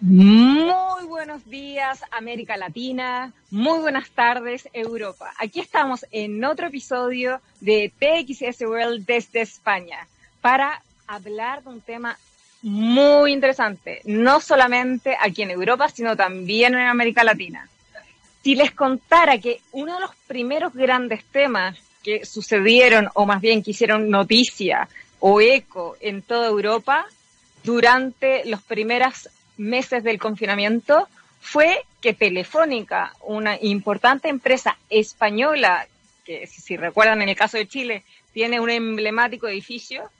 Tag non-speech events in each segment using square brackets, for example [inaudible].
Muy buenos días América Latina, muy buenas tardes Europa. Aquí estamos en otro episodio de TXS World desde España para hablar de un tema muy interesante, no solamente aquí en Europa, sino también en América Latina. Si les contara que uno de los primeros grandes temas que sucedieron, o más bien que hicieron noticia o eco en toda Europa durante los primeros meses del confinamiento, fue que Telefónica, una importante empresa española, que si recuerdan en el caso de Chile, tiene un emblemático edificio,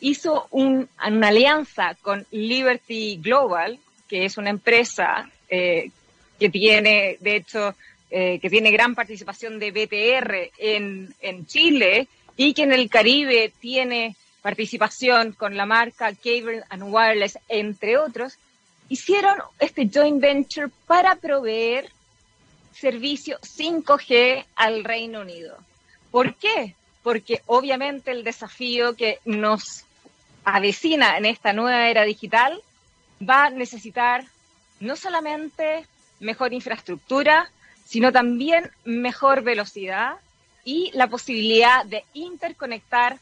hizo una alianza con Liberty Global, que es una empresa eh, que tiene, de hecho, eh, que tiene gran participación de BTR en, en Chile y que en el Caribe tiene participación con la marca Cable and Wireless, entre otros, hicieron este joint venture para proveer servicio 5G al Reino Unido. ¿Por qué? Porque obviamente el desafío que nos avecina en esta nueva era digital va a necesitar no solamente mejor infraestructura, sino también mejor velocidad y la posibilidad de interconectar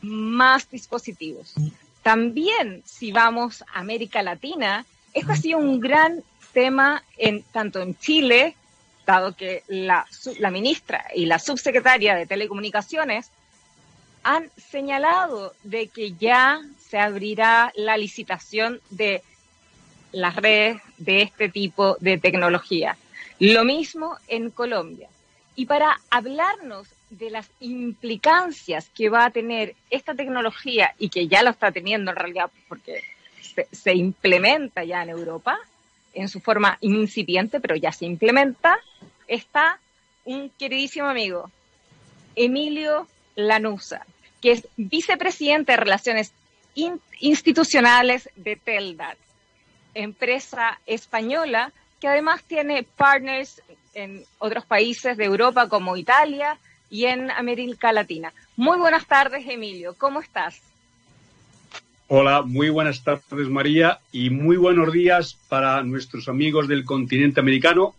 más dispositivos. También, si vamos a América Latina, esto ha sido un gran tema en, tanto en Chile, dado que la, la ministra y la subsecretaria de Telecomunicaciones han señalado de que ya se abrirá la licitación de las redes de este tipo de tecnología. Lo mismo en Colombia. Y para hablarnos de las implicancias que va a tener esta tecnología y que ya lo está teniendo en realidad porque se, se implementa ya en Europa en su forma incipiente, pero ya se implementa, está un queridísimo amigo, Emilio Lanusa, que es vicepresidente de Relaciones Institucionales de Teldat, empresa española que además tiene partners en otros países de Europa como Italia y en América Latina. Muy buenas tardes, Emilio. ¿Cómo estás? Hola, muy buenas tardes, María, y muy buenos días para nuestros amigos del continente americano,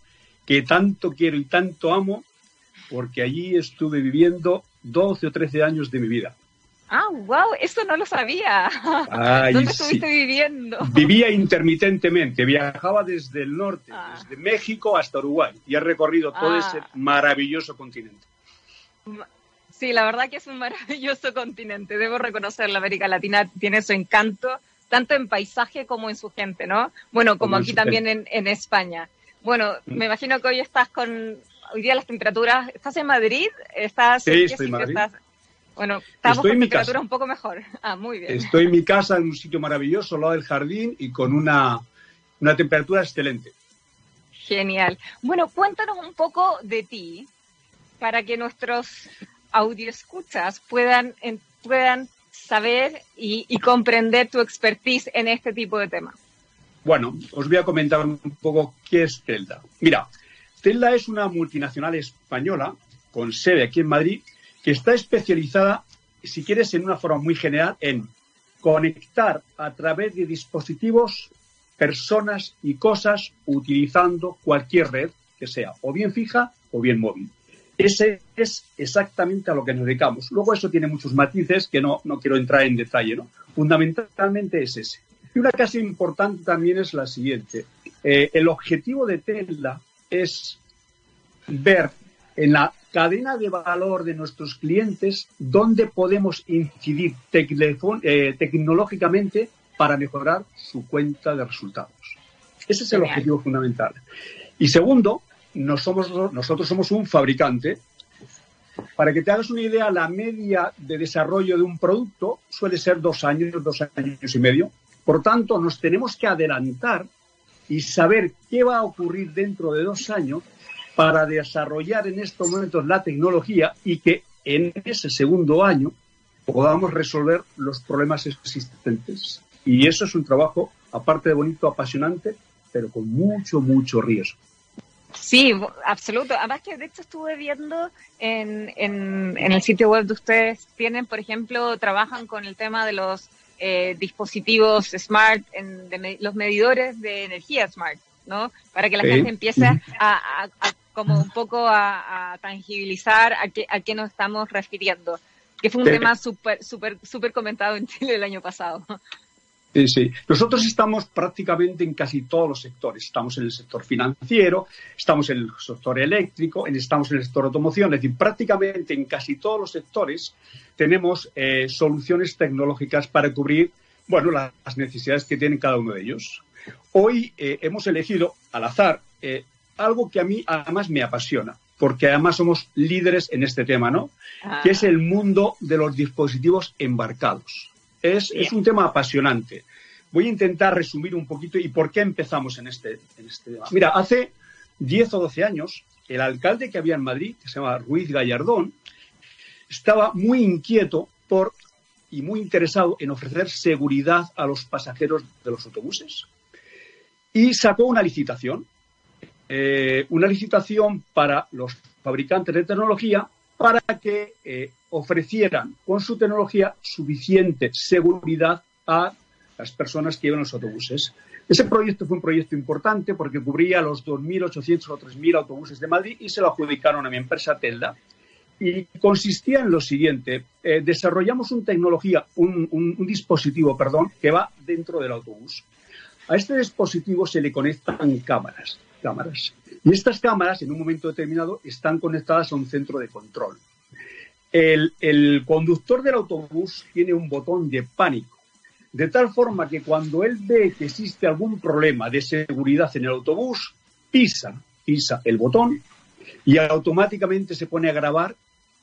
que tanto quiero y tanto amo, porque allí estuve viviendo 12 o 13 años de mi vida. Ah, wow, eso no lo sabía. ¿Dónde estuviste viviendo? Vivía intermitentemente, viajaba desde el norte, ah. desde México hasta Uruguay, y he recorrido todo ese ah. maravilloso continente. Sí, la verdad que es un maravilloso [laughs] continente, debo reconocer, la América Latina tiene su encanto, tanto en paisaje como en su gente, ¿no? Bueno, como, aquí también en, España. Bueno, mm. me imagino que hoy estás con, hoy día las temperaturas, ¿estás en Madrid? ¿Estás, sí, estoy en Madrid. Bueno, estamos Estoy con temperatura un poco mejor. [laughs] Ah, muy bien. Estoy en mi casa en un sitio maravilloso, al lado del jardín y con una, una temperatura excelente. Genial. Bueno, cuéntanos un poco de ti para que nuestros escuchas puedan, puedan saber y, y, comprender tu expertise en este tipo de temas. Bueno, os voy a comentar un poco qué es Telda. Mira, Telda es una multinacional española con sede aquí en Madrid que está especializada, si quieres, en una forma muy general, en conectar a través de dispositivos personas y cosas utilizando cualquier red que sea o bien fija o bien móvil. Ese es exactamente a lo que nos dedicamos. Luego eso tiene muchos matices que no, no quiero entrar en detalle, ¿no? Fundamentalmente es ese. Y una cosa importante también es la siguiente. Eh, el objetivo de Tesla es ver en la cadena de valor de nuestros clientes dónde podemos incidir eh, tecnológicamente para mejorar su cuenta de resultados. Ese es el objetivo fundamental. Y segundo, nosotros somos un fabricante. Para que te hagas una idea, la media de desarrollo de un producto suele ser dos años, dos años y medio. Por tanto, nos tenemos que adelantar y saber qué va a ocurrir dentro de dos años para desarrollar en estos momentos la tecnología y que en ese segundo año podamos resolver los problemas existentes. Y eso es un trabajo, aparte de bonito, apasionante, pero con mucho, mucho riesgo. Sí, absoluto. Además que de hecho estuve viendo en, en, en, el sitio web de ustedes, tienen, por ejemplo, trabajan con el tema de los eh, dispositivos smart, en, los medidores de energía smart, ¿no? Para que la gente empiece a, como un poco a, tangibilizar a qué, a qué nos estamos refiriendo, que fue un tema súper, súper, súper comentado en Chile el año pasado. Sí, sí. Nosotros estamos prácticamente en casi todos los sectores. Estamos en el sector financiero, estamos en el sector eléctrico, estamos en el sector automoción. Es decir, prácticamente en casi todos los sectores tenemos eh, soluciones tecnológicas para cubrir bueno, las necesidades que tienen cada uno de ellos. Hoy eh, hemos elegido al azar eh, algo que a mí además me apasiona, porque además somos líderes en este tema, ¿no? Ah. Que es el mundo de los dispositivos embarcados. Es, un tema apasionante. Voy a intentar resumir un poquito y por qué empezamos en este, en este tema. Mira, hace 10 o 12 años, el alcalde que había en Madrid, que se llama Ruiz Gallardón, estaba muy inquieto por y muy interesado en ofrecer seguridad a los pasajeros de los autobuses. Y sacó una licitación, eh, una licitación para los fabricantes de tecnología para que eh, ofrecieran con su tecnología suficiente seguridad a las personas que iban los autobuses. Ese proyecto fue un proyecto importante porque cubría los 2.800 o 3.000 autobuses de Madrid y se lo adjudicaron a mi empresa Telda. Y consistía en lo siguiente, eh, desarrollamos una tecnología, un, un dispositivo, perdón, que va dentro del autobús. A este dispositivo se le conectan cámaras, cámaras. Y estas cámaras, en un momento determinado, están conectadas a un centro de control. El, conductor del autobús tiene un botón de pánico, de tal forma que cuando él ve que existe algún problema de seguridad en el autobús, pisa, pisa el botón y automáticamente se pone a grabar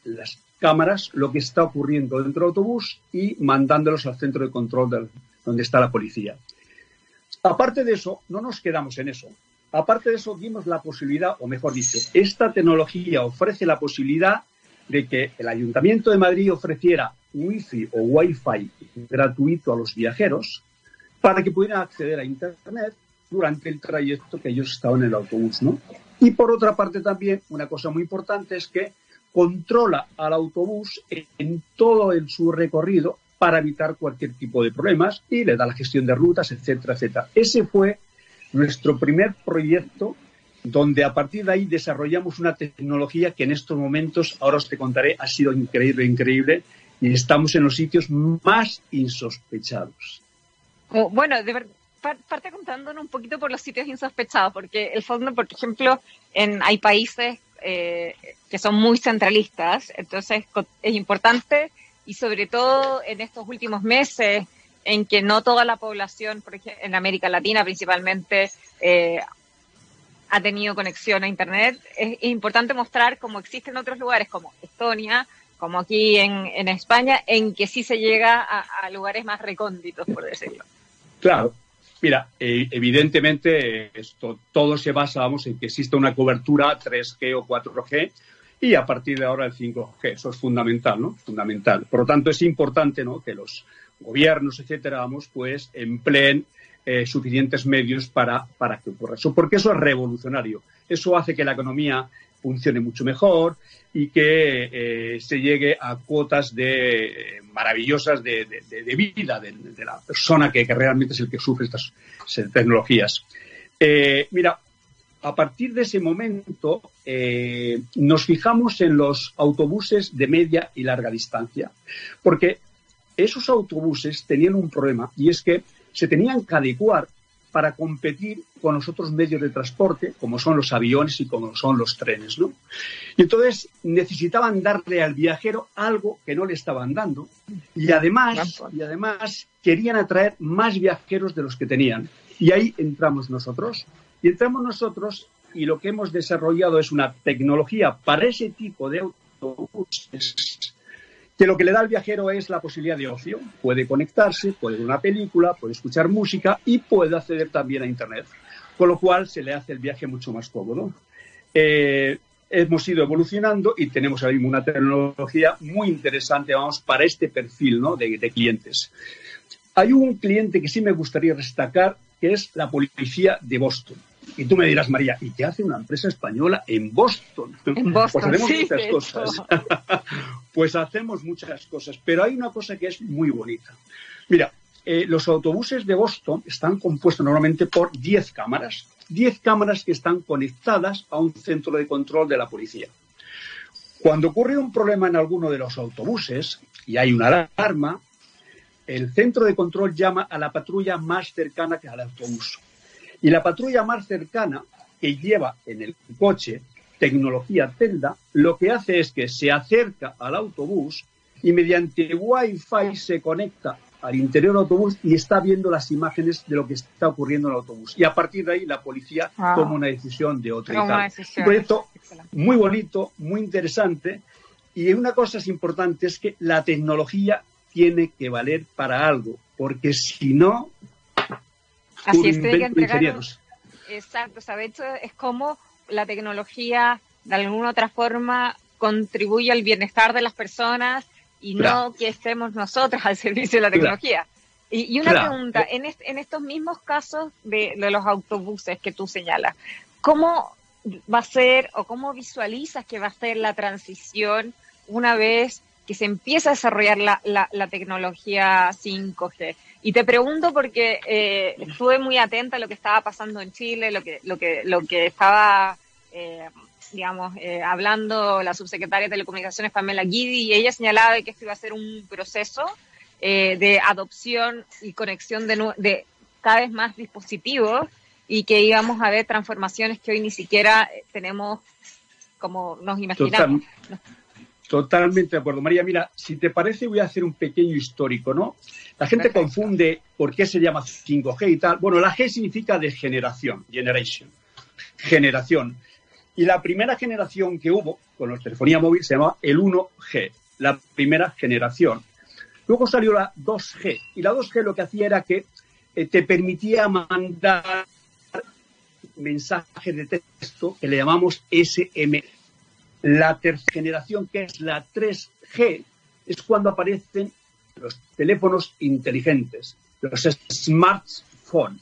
las cámaras lo que está ocurriendo dentro del autobús y mandándolos al centro de control donde está la policía. Aparte de eso, no nos quedamos en eso. Aparte de eso, dimos la posibilidad, o mejor dicho, esta tecnología ofrece la posibilidad de que el Ayuntamiento de Madrid ofreciera Wi-Fi o Wi-Fi gratuito a los viajeros para que pudieran acceder a Internet durante el trayecto que ellos estaban en el autobús, ¿no? Y por otra parte también, una cosa muy importante es que controla al autobús en todo el, su recorrido para evitar cualquier tipo de problemas y le da la gestión de rutas, etcétera, etcétera. Ese fue nuestro primer proyecto donde a partir de ahí desarrollamos una tecnología que en estos momentos, ahora os te contaré, ha sido increíble, increíble, y estamos en los sitios más insospechados. Bueno, de verdad, parte contándonos un poquito por los sitios insospechados, porque el fondo, por ejemplo, en, hay países eh, que son muy centralistas, entonces es importante y sobre todo en estos últimos meses en que no toda la población, por ejemplo, en América Latina principalmente, eh, ha tenido conexión a Internet, es, importante mostrar cómo existen otros lugares como Estonia, como aquí en, España, en que sí se llega a, lugares más recónditos, por decirlo. Claro. Mira, eh, evidentemente esto todo se basa vamos, en que exista una cobertura 3G o 4G y a partir de ahora el 5G. Eso es fundamental, ¿no? Fundamental. Por lo tanto, es importante ¿no? que los gobiernos, etcétera, vamos, pues empleen eh, suficientes medios para, para que ocurra eso, porque eso es revolucionario. Eso hace que la economía funcione mucho mejor y que eh, se llegue a cuotas de, eh, maravillosas de, vida de, la persona que, realmente es el que sufre estas tecnologías. mira, a partir de ese momento nos fijamos en los autobuses de media y larga distancia, porque esos autobuses tenían un problema y es que se tenían que adecuar para competir con los otros medios de transporte, como son los aviones y como son los trenes, ¿no? Y entonces necesitaban darle al viajero algo que no le estaban dando y además, y además querían atraer más viajeros de los que tenían. Y ahí entramos nosotros. Y entramos nosotros y lo que hemos desarrollado es una tecnología para ese tipo de autobuses que lo que le da al viajero es la posibilidad de ocio. Puede conectarse, puede ver una película, puede escuchar música y puede acceder también a Internet, con lo cual se le hace el viaje mucho más cómodo. Eh, hemos ido evolucionando y tenemos ahora mismo una tecnología muy interesante, vamos, para este perfil de clientes. Hay un cliente que sí me gustaría destacar, que es la policía de Boston. Y tú me dirás, María, ¿y qué hace una empresa española en Boston? En Boston, pues hacemos muchas cosas. [laughs] pues hacemos muchas cosas, pero hay una cosa que es muy bonita. Mira, eh, los autobuses de Boston están compuestos normalmente por 10 cámaras, 10 cámaras que están conectadas a un centro de control de la policía. Cuando ocurre un problema en alguno de los autobuses y hay una alarma, el centro de control llama a la patrulla más cercana que al autobús. Y la patrulla más cercana, que lleva en el coche tecnología Telda, lo que hace es que se acerca al autobús y mediante Wi-Fi se conecta al interior del autobús y está viendo las imágenes de lo que está ocurriendo en el autobús. Y a partir de ahí la policía toma una decisión de otra. Un proyecto muy bonito, muy interesante. Y una cosa es importante es que la tecnología tiene que valer para algo, porque si no, Así es, Exacto, o hecho es como la tecnología de alguna otra forma contribuye al bienestar de las personas y no que estemos nosotros [laughs] al servicio de la tecnología. Y, una pregunta, en, en, estos mismos casos de, los autobuses que tú señalas, ¿cómo va a ser o cómo visualizas que va a ser la transición una vez que se empieza a desarrollar la, la, tecnología 5G? Y te pregunto porque eh, estuve muy atenta a lo que estaba pasando en Chile, lo que, lo que, lo que estaba eh, digamos, eh, hablando la subsecretaria de Telecomunicaciones Pamela Guidi, y ella señalaba que esto iba a ser un proceso eh, de adopción y conexión de, de, cada vez más dispositivos y que íbamos a ver transformaciones que hoy ni siquiera eh, tenemos como nos imaginamos. Totalmente de acuerdo. María, mira, si te parece voy a hacer un pequeño histórico, ¿no? La gente confunde por qué se llama 5G y tal. Bueno, la G significa de generación, generation, generación. Y la primera generación que hubo con la telefonía móvil se llamaba el 1G, la primera generación. Luego salió la 2G y la 2G lo que hacía era que eh, te permitía mandar mensajes de texto que le llamamos SM. La tercera generación, que es la 3G, es cuando aparecen los teléfonos inteligentes, los smartphones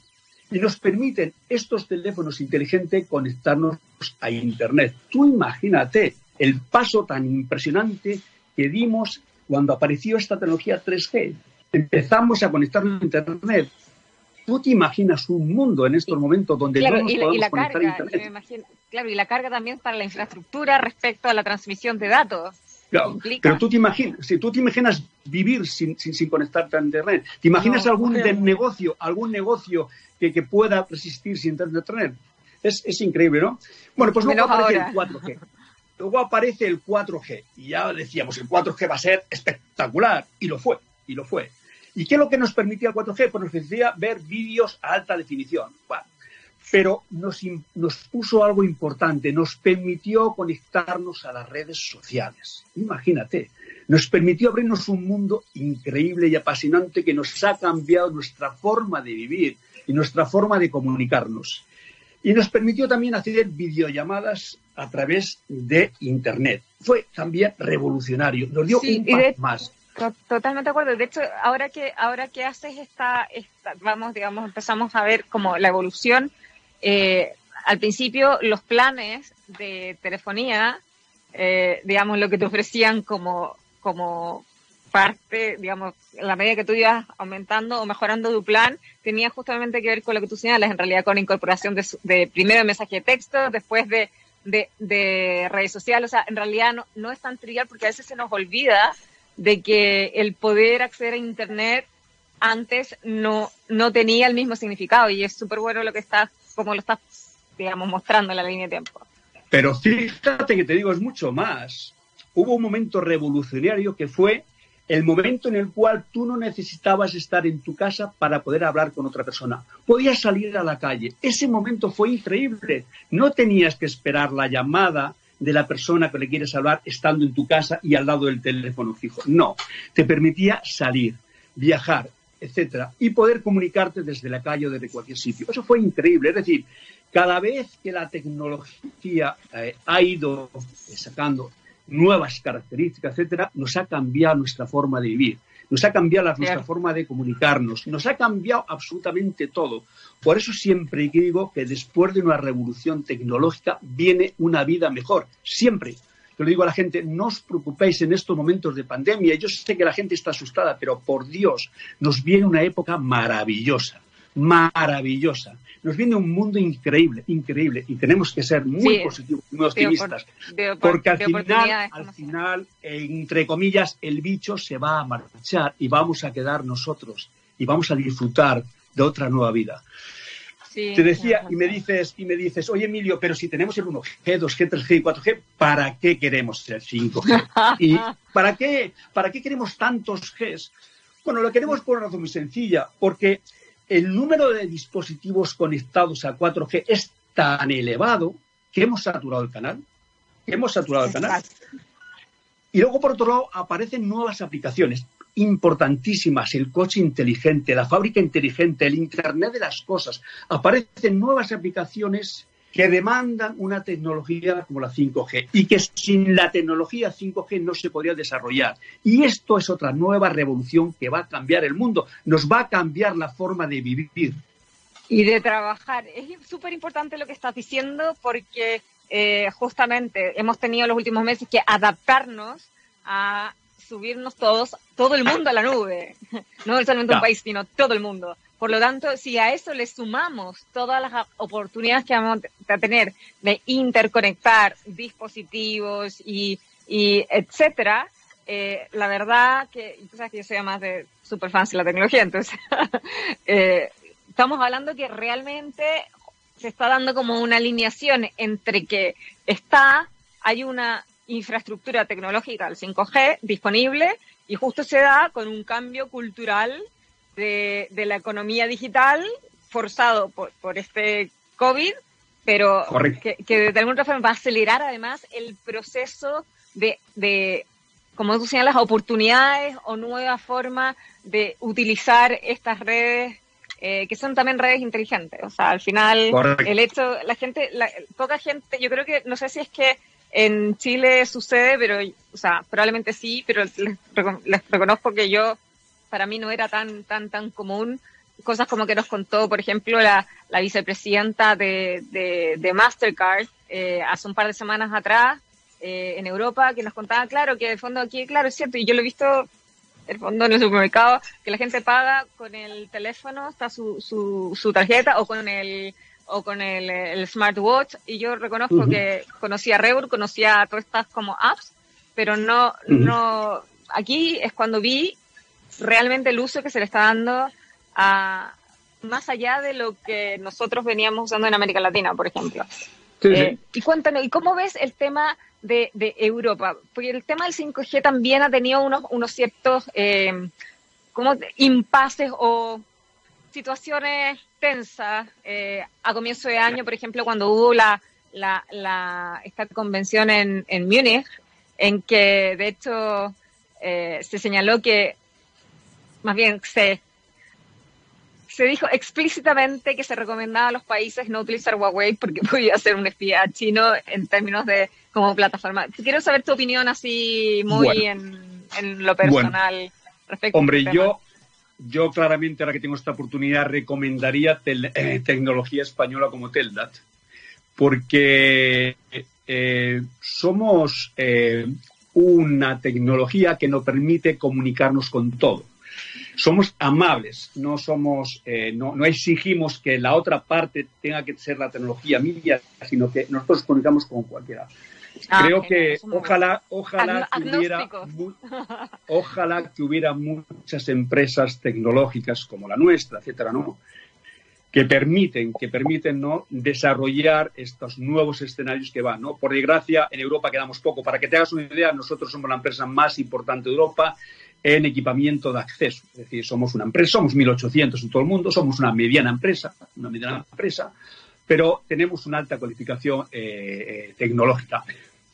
y nos permiten estos teléfonos inteligentes conectarnos a Internet. Tú imagínate el paso tan impresionante que dimos cuando apareció esta tecnología 3G. Empezamos a conectarnos a Internet. ¿Tú te imaginas un mundo en estos momentos donde no nos y, la conectar carga, a Internet? claro, y la carga también para la infraestructura respecto a la transmisión de datos. pero tú te imaginas, si tú te imaginas vivir sin, sin, conectarte a internet, ¿te imaginas algún negocio, algún negocio que, pueda resistir sin internet? Es, es increíble, ¿no? Bueno, pues luego aparece el 4G. Luego aparece el 4G. Y ya decíamos, el 4G va a ser espectacular. Y lo fue, y lo fue. ¿Y qué es lo que nos permitía el 4G? Pues nos permitía ver vídeos a alta definición. Bueno, pero nos, nos, puso algo importante, nos permitió conectarnos a las redes sociales. Imagínate, nos permitió abrirnos un mundo increíble y apasionante que nos ha cambiado nuestra forma de vivir y nuestra forma de comunicarnos. Y nos permitió también hacer videollamadas a través de Internet. Fue también revolucionario, nos dio un paso más. Totalmente de acuerdo. De hecho, ahora que ahora que haces esta, esta, vamos, digamos, empezamos a ver como la evolución eh, al principio los planes de telefonía, eh, digamos, lo que te ofrecían como, como parte, digamos, la medida que tú ibas aumentando o mejorando tu plan, tenía justamente que ver con lo que tú señalas, en realidad con la incorporación de, de primero mensaje de texto, después de, de, redes sociales, o sea, en realidad no, no es tan trivial porque a veces se nos olvida de que el poder acceder a Internet antes no, no tenía el mismo significado y es súper bueno lo que estás como lo estás, digamos, mostrando en la línea de tiempo. Pero fíjate que te digo, es mucho más. Hubo un momento revolucionario que fue el momento en el cual tú no necesitabas estar en tu casa para poder hablar con otra persona. Podías salir a la calle. Ese momento fue increíble. No tenías que esperar la llamada de la persona que le quieres hablar estando en tu casa y al lado del teléfono fijo. No, te permitía salir, viajar, etcétera, y poder comunicarte desde la calle o desde cualquier sitio. Eso fue increíble. Es decir, cada vez que la tecnología eh, ha ido sacando nuevas características, etcétera, nos ha cambiado nuestra forma de vivir, nos ha cambiado nuestra forma de comunicarnos, nos ha cambiado absolutamente todo. Por eso siempre digo que después de una revolución tecnológica viene una vida mejor, siempre. que le digo a la gente, no os preocupéis en estos momentos de pandemia. Yo sé que la gente está asustada, pero por Dios, nos viene una época maravillosa, maravillosa. Nos viene un mundo increíble, increíble, y tenemos que ser muy positivos, muy optimistas, porque al final, al final, entre comillas, el bicho se va a marchar y vamos a quedar nosotros y vamos a disfrutar de otra nueva vida. Te decía, y me dices, y me dices, oye Emilio, pero si tenemos el 1G, 2G, 3G y 4G, ¿para qué queremos el 5G? [laughs] ¿Y para qué, para qué queremos tantos Gs? Bueno, lo queremos por una razón muy sencilla, porque el número de dispositivos conectados a 4G es tan elevado que hemos saturado el canal. hemos saturado el canal. Y luego, por otro lado, aparecen nuevas aplicaciones importantísimas, el coche inteligente, la fábrica inteligente, el Internet de las cosas. Aparecen nuevas aplicaciones que demandan una tecnología como la 5G y que sin la tecnología 5G no se podría desarrollar. Y esto es otra nueva revolución que va a cambiar el mundo, nos va a cambiar la forma de vivir. Y de trabajar. Es súper importante lo que estás diciendo porque eh, justamente hemos tenido los últimos meses que adaptarnos a subirnos todos, todo el mundo a la nube, [laughs] no solamente un país, sino todo el mundo. Por lo tanto, si a eso le sumamos todas las oportunidades que vamos a tener de interconectar dispositivos y, y etcétera, eh, la verdad que, tú sabes que yo soy más de super fans de la tecnología, entonces [laughs] eh, estamos hablando que realmente se está dando como una alineación entre que está, hay una infraestructura tecnológica, el 5G, disponible y justo se da con un cambio cultural de, la economía digital forzado por, este COVID, pero que, que, de alguna forma va a acelerar además el proceso de, de como tú señalas, oportunidades o nuevas formas de utilizar estas redes eh, que son también redes inteligentes. O sea, al final, el hecho, la gente, la, poca gente, yo creo que, no sé si es que en Chile sucede, pero, o sea, probablemente sí, pero les, reconozco que yo, para mí no era tan, tan, tan común. Cosas como que nos contó, por ejemplo, la, la vicepresidenta de, de, Mastercard eh, hace un par de semanas atrás eh, en Europa, que nos contaba, claro, que de fondo aquí, claro, es cierto, y yo lo he visto el fondo en el supermercado, que la gente paga con el teléfono, está su, su, su tarjeta o con el o con el, smartwatch y yo reconozco que conocía Revor, conocía todas estas como apps, pero no, no, aquí es cuando vi realmente el uso que se le está dando a más allá de lo que nosotros veníamos usando en América Latina, por ejemplo. Eh, y cuéntanos, ¿y cómo ves el tema de, de, Europa? Porque el tema del 5G también ha tenido unos, unos ciertos eh, como impases o situaciones tensas eh, a comienzo de año, por ejemplo, cuando hubo la, la, esta convención en, en Múnich, en que de hecho eh, se señaló que, más bien se, se dijo explícitamente que se recomendaba a los países no utilizar Huawei porque [laughs] podía ser un espía chino en términos de como plataforma. Quiero saber tu opinión así muy en, en, lo personal. respecto Hombre, yo yo claramente, ahora que tengo esta oportunidad, recomendaría eh, tecnología española como Teldat, porque eh, somos eh, una tecnología que nos permite comunicarnos con todo. Somos amables, no somos, no, no, exigimos que la otra parte tenga que ser la tecnología mía, sino que nosotros comunicamos con cualquiera. Ah, Creo que ojalá, ojalá que hubiera, [laughs] ojalá que hubiera muchas empresas tecnológicas como la nuestra, etcétera, ¿no? que permiten, que permiten ¿no? desarrollar estos nuevos escenarios que van. ¿no? Por desgracia, en Europa quedamos poco. Para que te hagas una idea, nosotros somos la empresa más importante de Europa en equipamiento de acceso. Es decir, somos una empresa, somos 1.800 en todo el mundo, somos una mediana empresa, una mediana empresa, pero tenemos una alta cualificación eh, eh, tecnológica.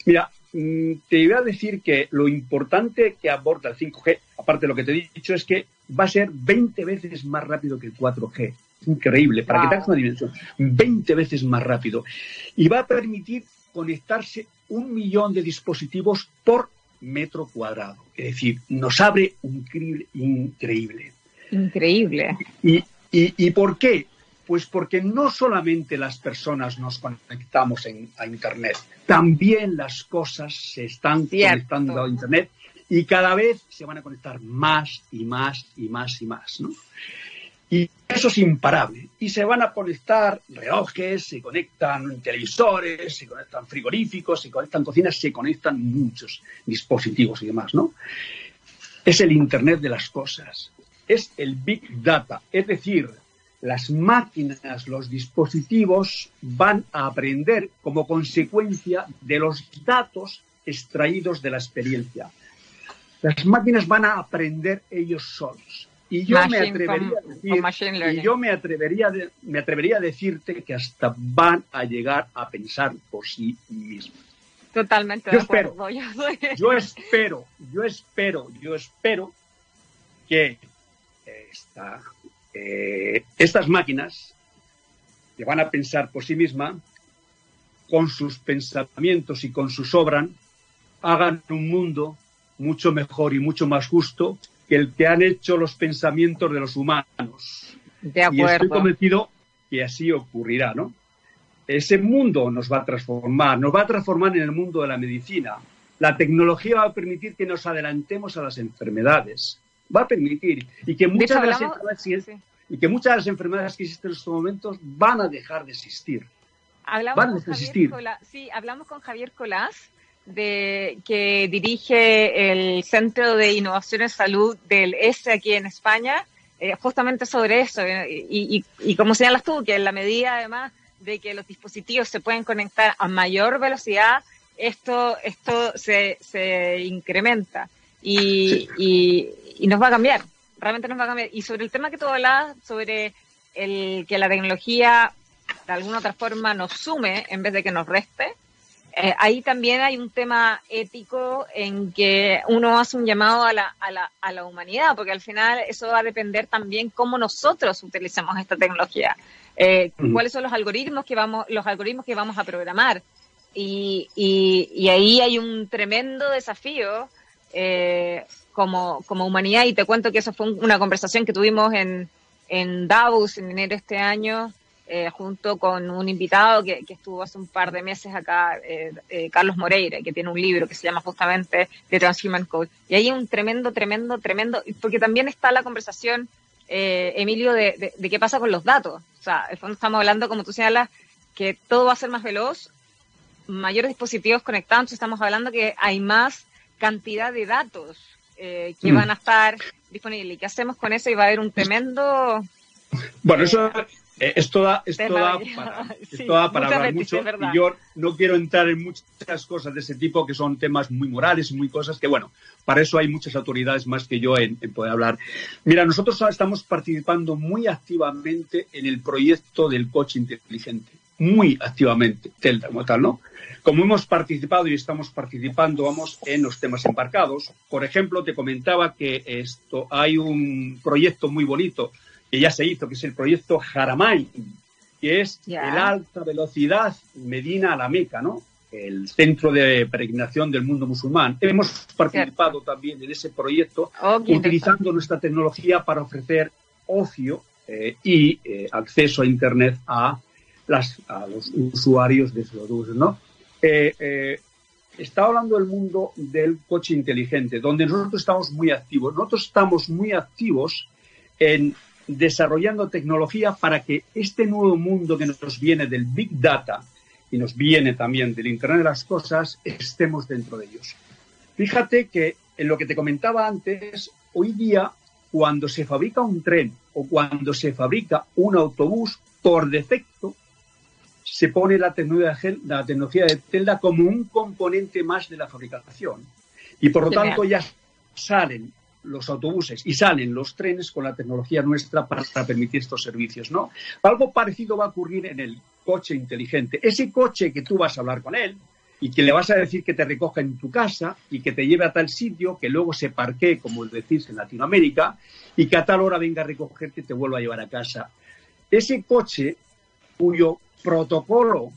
Mira, mm, te iba a decir que lo importante que aporta el 5G, aparte de lo que te he dicho, es que va a ser 20 veces más rápido que el 4G. Increíble, para que te hagas una dimensión. 20 veces más rápido. Y va a permitir conectarse un millón de dispositivos por metro cuadrado. Es decir, nos abre un increíble. Increíble. ¿Y, y, y por qué? Pues porque no solamente las personas nos conectamos a Internet, también las cosas se están conectando a Internet y cada vez se van a conectar más y más y más y más. ¿no? Y eso es imparable. Y se van a conectar relojes, se conectan televisores, se conectan frigoríficos, se conectan cocinas, se conectan muchos dispositivos y demás, ¿no? Es el Internet de las cosas. Es el Big Data. Es decir, las máquinas, los dispositivos van a aprender como consecuencia de los datos extraídos de la experiencia. Las máquinas van a aprender ellos solos. Y yo me atrevería a decir, y yo me atrevería, me atrevería a decirte que hasta van a llegar a pensar por sí mismos. Totalmente yo espero, [laughs] yo, espero, yo espero, yo espero que eh, estas máquinas que van a pensar por sí mismas, con sus pensamientos y con sus obras, hagan un mundo mucho mejor y mucho más justo que el que han hecho los pensamientos de los humanos. De acuerdo. Y estoy convencido que así ocurrirá, ¿no? Ese mundo nos va a transformar, nos va a transformar en el mundo de la medicina. La tecnología va a permitir que nos adelantemos a las enfermedades. Va a permitir y que muchas de, las enfermedades y que muchas de las enfermedades que existen en estos momentos van a dejar de existir. Hablamos van a existir. sí, hablamos con Javier Colás de, que dirige el Centro de Innovación en Salud del ESE aquí en España, eh, justamente sobre eso. Eh, y, y, como señalas tú, que en la medida además de que los dispositivos se pueden conectar a mayor velocidad, esto, esto se, se incrementa y, y, y, nos va a cambiar, realmente nos va a cambiar. Y sobre el tema que tú hablabas, sobre el que la tecnología de alguna otra forma nos sume en vez de que nos reste, eh, ahí también hay un tema ético en que uno hace un llamado a la, a, la, a la humanidad, porque al final eso va a depender también cómo nosotros utilicemos esta tecnología, eh, cuáles son los algoritmos que vamos, los algoritmos que vamos a programar. Y, y, y ahí hay un tremendo desafío eh, como, como humanidad, y te cuento que eso fue una conversación que tuvimos en, Davos en enero de este año, eh, junto con un invitado que, estuvo hace un par de meses acá, eh, eh, Carlos Moreira, que tiene un libro que se llama justamente The Transhuman Code. Y ahí un tremendo, tremendo, tremendo, porque también está la conversación, Emilio, de, qué pasa con los datos. O sea, en fondo estamos hablando, como tú señalas, que todo va a ser más veloz, mayores dispositivos conectados, estamos hablando que hay más cantidad de datos que mm. van a estar disponibles. ¿Y qué hacemos con eso? Y va a haber un tremendo... Bueno, eso eh, esto da, para, [laughs] para hablar mucho y yo no quiero entrar en muchas cosas de ese tipo que son temas muy morales y muy cosas que, bueno, para eso hay muchas autoridades más que yo en, poder hablar. Mira, nosotros estamos participando muy activamente en el proyecto del coche inteligente, muy activamente, Telda como tal, ¿no? Como hemos participado y estamos participando, vamos, en los temas embarcados. Por ejemplo, te comentaba que esto hay un proyecto muy bonito que ya se hizo, que es el proyecto Jaramay, que es el alta velocidad Medina a la Meca, ¿no? El centro de peregrinación del mundo musulmán. Hemos participado también en ese proyecto oh, utilizando nuestra tecnología para ofrecer ocio eh, y eh, acceso a Internet a, las, a los usuarios de esos ¿no? Eh, está hablando del mundo del coche inteligente, donde nosotros estamos muy activos. Nosotros estamos muy activos en desarrollando tecnología para que este nuevo mundo que nos viene del Big Data y nos viene también del Internet de las Cosas, estemos dentro de ellos. Fíjate que en lo que te comentaba antes, hoy día, cuando se fabrica un tren o cuando se fabrica un autobús, por defecto, se pone la tecnología, la tecnología de Telda como un componente más de la fabricación. Y por lo tanto ya salen los autobuses y salen los trenes con la tecnología nuestra para, permitir estos servicios, ¿no? Algo parecido va a ocurrir en el coche inteligente. Ese coche que tú vas a hablar con él y que le vas a decir que te recoja en tu casa y que te lleve a tal sitio, que luego se parquee, como decís en Latinoamérica, y que a tal hora venga a recogerte y te vuelva a llevar a casa. Ese coche cuyo protocolo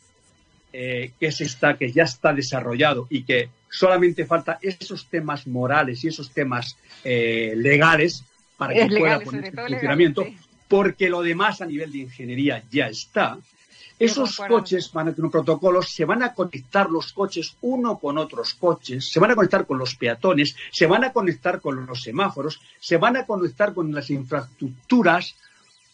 eh, que, se está, que ya está desarrollado y que solamente falta esos temas morales y esos temas eh, legales para que pueda poner este funcionamiento. porque lo demás a nivel de ingeniería ya está. Esos coches van a tener protocolos, se van a conectar los coches uno con otros coches, se van a conectar con los peatones, se van a conectar con los semáforos, se van a conectar con las infraestructuras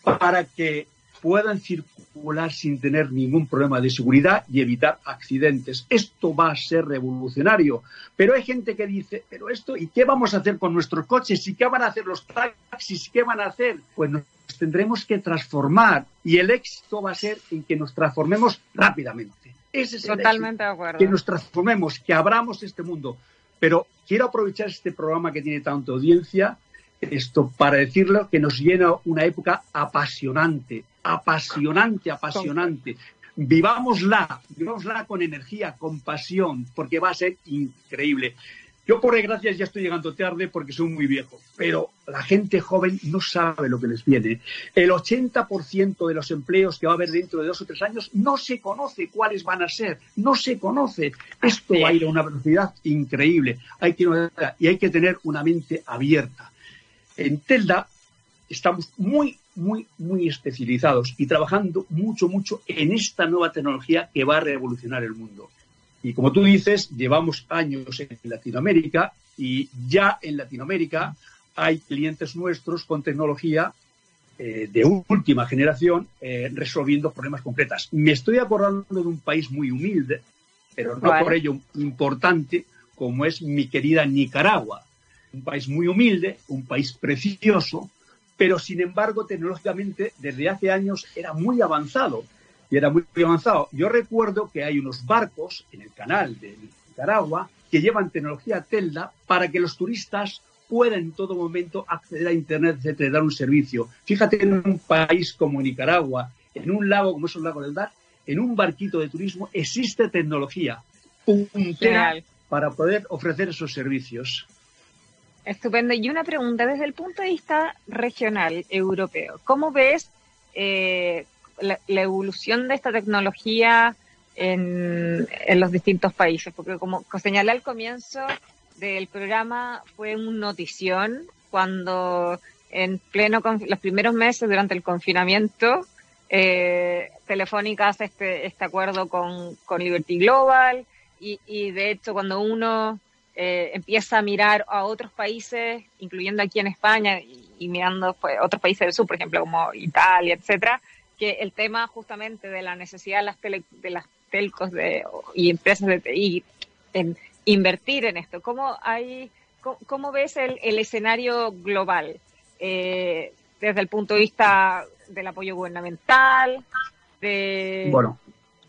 para que puedan circular sin tener ningún problema de seguridad y evitar accidentes. Esto va a ser revolucionario. Pero hay gente que dice, pero esto, ¿y qué vamos a hacer con nuestros coches? ¿Y qué van a hacer los taxis? ¿Qué van a hacer? Pues nos tendremos que transformar y el éxito va a ser en que nos transformemos rápidamente. Ese es Totalmente de acuerdo. Que nos transformemos, que abramos este mundo. Pero quiero aprovechar este programa que tiene tanta audiencia esto para decirlo que nos llena una época apasionante, apasionante, apasionante. Vivámosla, vivámosla con energía, con pasión, porque va a ser increíble. Yo, por desgracia, ya estoy llegando tarde porque soy muy viejo, pero la gente joven no sabe lo que les viene. El 80% de los empleos que va a haber dentro de dos o tres años no se conoce cuáles van a ser, no se conoce. Esto va a ir a una velocidad increíble. Hay que, y hay que tener una mente abierta. En Telda estamos muy, muy, muy especializados y trabajando mucho, mucho en esta nueva tecnología que va a revolucionar el mundo. Y como tú dices, llevamos años en Latinoamérica y ya en Latinoamérica hay clientes nuestros con tecnología eh, de última generación eh, resolviendo problemas concretos. Me estoy acordando de un país muy humilde, pero no por ello importante, como es mi querida Nicaragua. Un país muy humilde, un país precioso, pero sin embargo tecnológicamente desde hace años era muy avanzado y era muy, avanzado. Yo recuerdo que hay unos barcos en el canal de Nicaragua que llevan tecnología Telda para que los turistas puedan en todo momento acceder a Internet, etcétera, dar un servicio. Fíjate en un país como Nicaragua, en un lago como es el lago del Dar, en un barquito de turismo existe tecnología puntera para poder ofrecer esos servicios. Estupendo. Y una pregunta desde el punto de vista regional, europeo. ¿Cómo ves eh, la, evolución de esta tecnología en, los distintos países? Porque como señalé al comienzo del programa, fue una notición cuando en pleno los primeros meses durante el confinamiento, eh, Telefónica hace este, este acuerdo con, con Liberty Global y de hecho cuando uno eh, empieza a mirar a otros países, incluyendo aquí en España y, mirando pues, otros países del sur, por ejemplo, como Italia, etcétera, que el tema justamente de la necesidad de las, de las telcos de, y empresas de TI en invertir en esto. ¿Cómo, hay, cómo, ves el, el, escenario global eh, desde el punto de vista del apoyo gubernamental? De, bueno,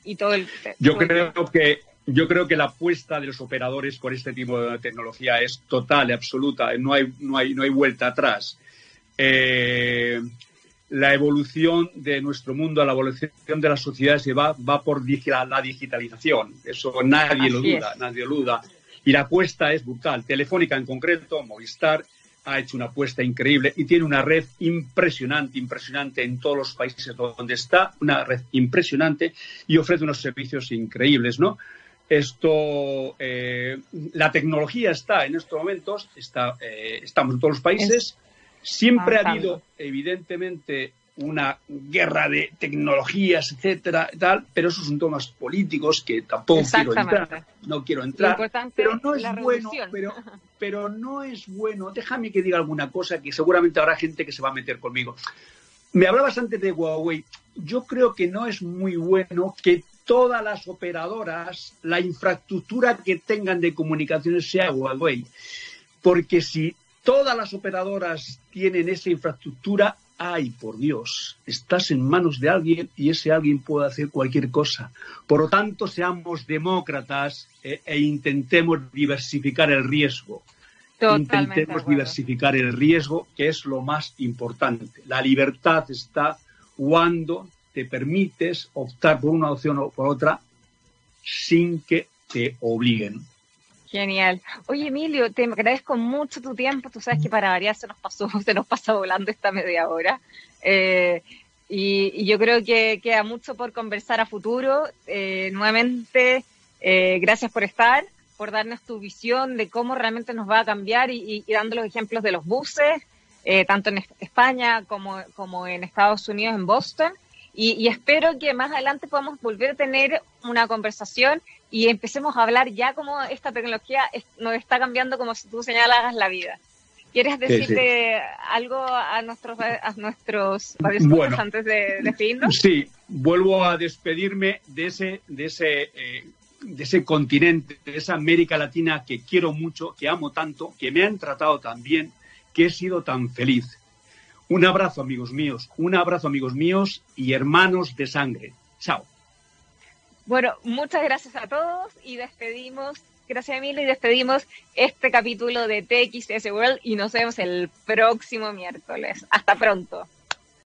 y todo el, yo creo que yo creo que la apuesta de los operadores con este tipo de tecnología es total y absoluta. No hay, no hay, no hay vuelta atrás. Eh, la evolución de nuestro mundo, la evolución de la sociedad se va, va por la digitalización. Eso nadie lo duda, nadie lo duda. Y la apuesta es brutal. Telefónica en concreto, Movistar, ha hecho una apuesta increíble y tiene una red impresionante, impresionante en todos los países donde está, una red impresionante y ofrece unos servicios increíbles, ¿no? Esto, eh, la tecnología está en estos momentos, está, eh, estamos en todos los países. Siempre ha habido, evidentemente, una guerra de tecnologías, etcétera, tal, pero esos son temas políticos que tampoco quiero entrar. No quiero entrar. Pero no es bueno, pero, [laughs] pero no es bueno. Déjame que diga alguna cosa que seguramente habrá gente que se va a meter conmigo. Me hablabas antes de Huawei. Yo creo que no es muy bueno que todas las operadoras, la infraestructura que tengan de comunicaciones sea Huawei. Porque si todas las operadoras tienen esa infraestructura, ay, por Dios, estás en manos de alguien y ese alguien puede hacer cualquier cosa. Por lo tanto, seamos demócratas e, e intentemos diversificar el riesgo. intentemos diversificar el riesgo, que es lo más importante. La libertad está cuando te permites optar por una opción o por otra sin que te obliguen. Genial. Oye, Emilio, te agradezco mucho tu tiempo. Tú sabes que para variar se nos pasó, [laughs] se nos pasa volando esta media hora. Eh, y, yo creo que queda mucho por conversar a futuro. Eh, nuevamente, eh, gracias por estar, por darnos tu visión de cómo realmente nos va a cambiar y, dando los ejemplos de los buses eh, tanto en España como en Estados Unidos, en Boston. Y, espero que más adelante podamos volver a tener una conversación y empecemos a hablar ya cómo esta tecnología nos está cambiando, como tú señalas, la vida. ¿Quieres decirte algo a nuestros a nuestros bueno, antes de despedirnos? Sí, vuelvo a despedirme de ese de ese eh, de ese continente, de esa América Latina que quiero mucho, que amo tanto, que me han tratado tan bien, que he sido tan feliz. Un abrazo, amigos míos, un abrazo, amigos míos y hermanos de sangre. Chao. Bueno, muchas gracias a todos y despedimos Gracias, Emilio, y despedimos este capítulo de TXS World y nos vemos el próximo miércoles. Hasta pronto.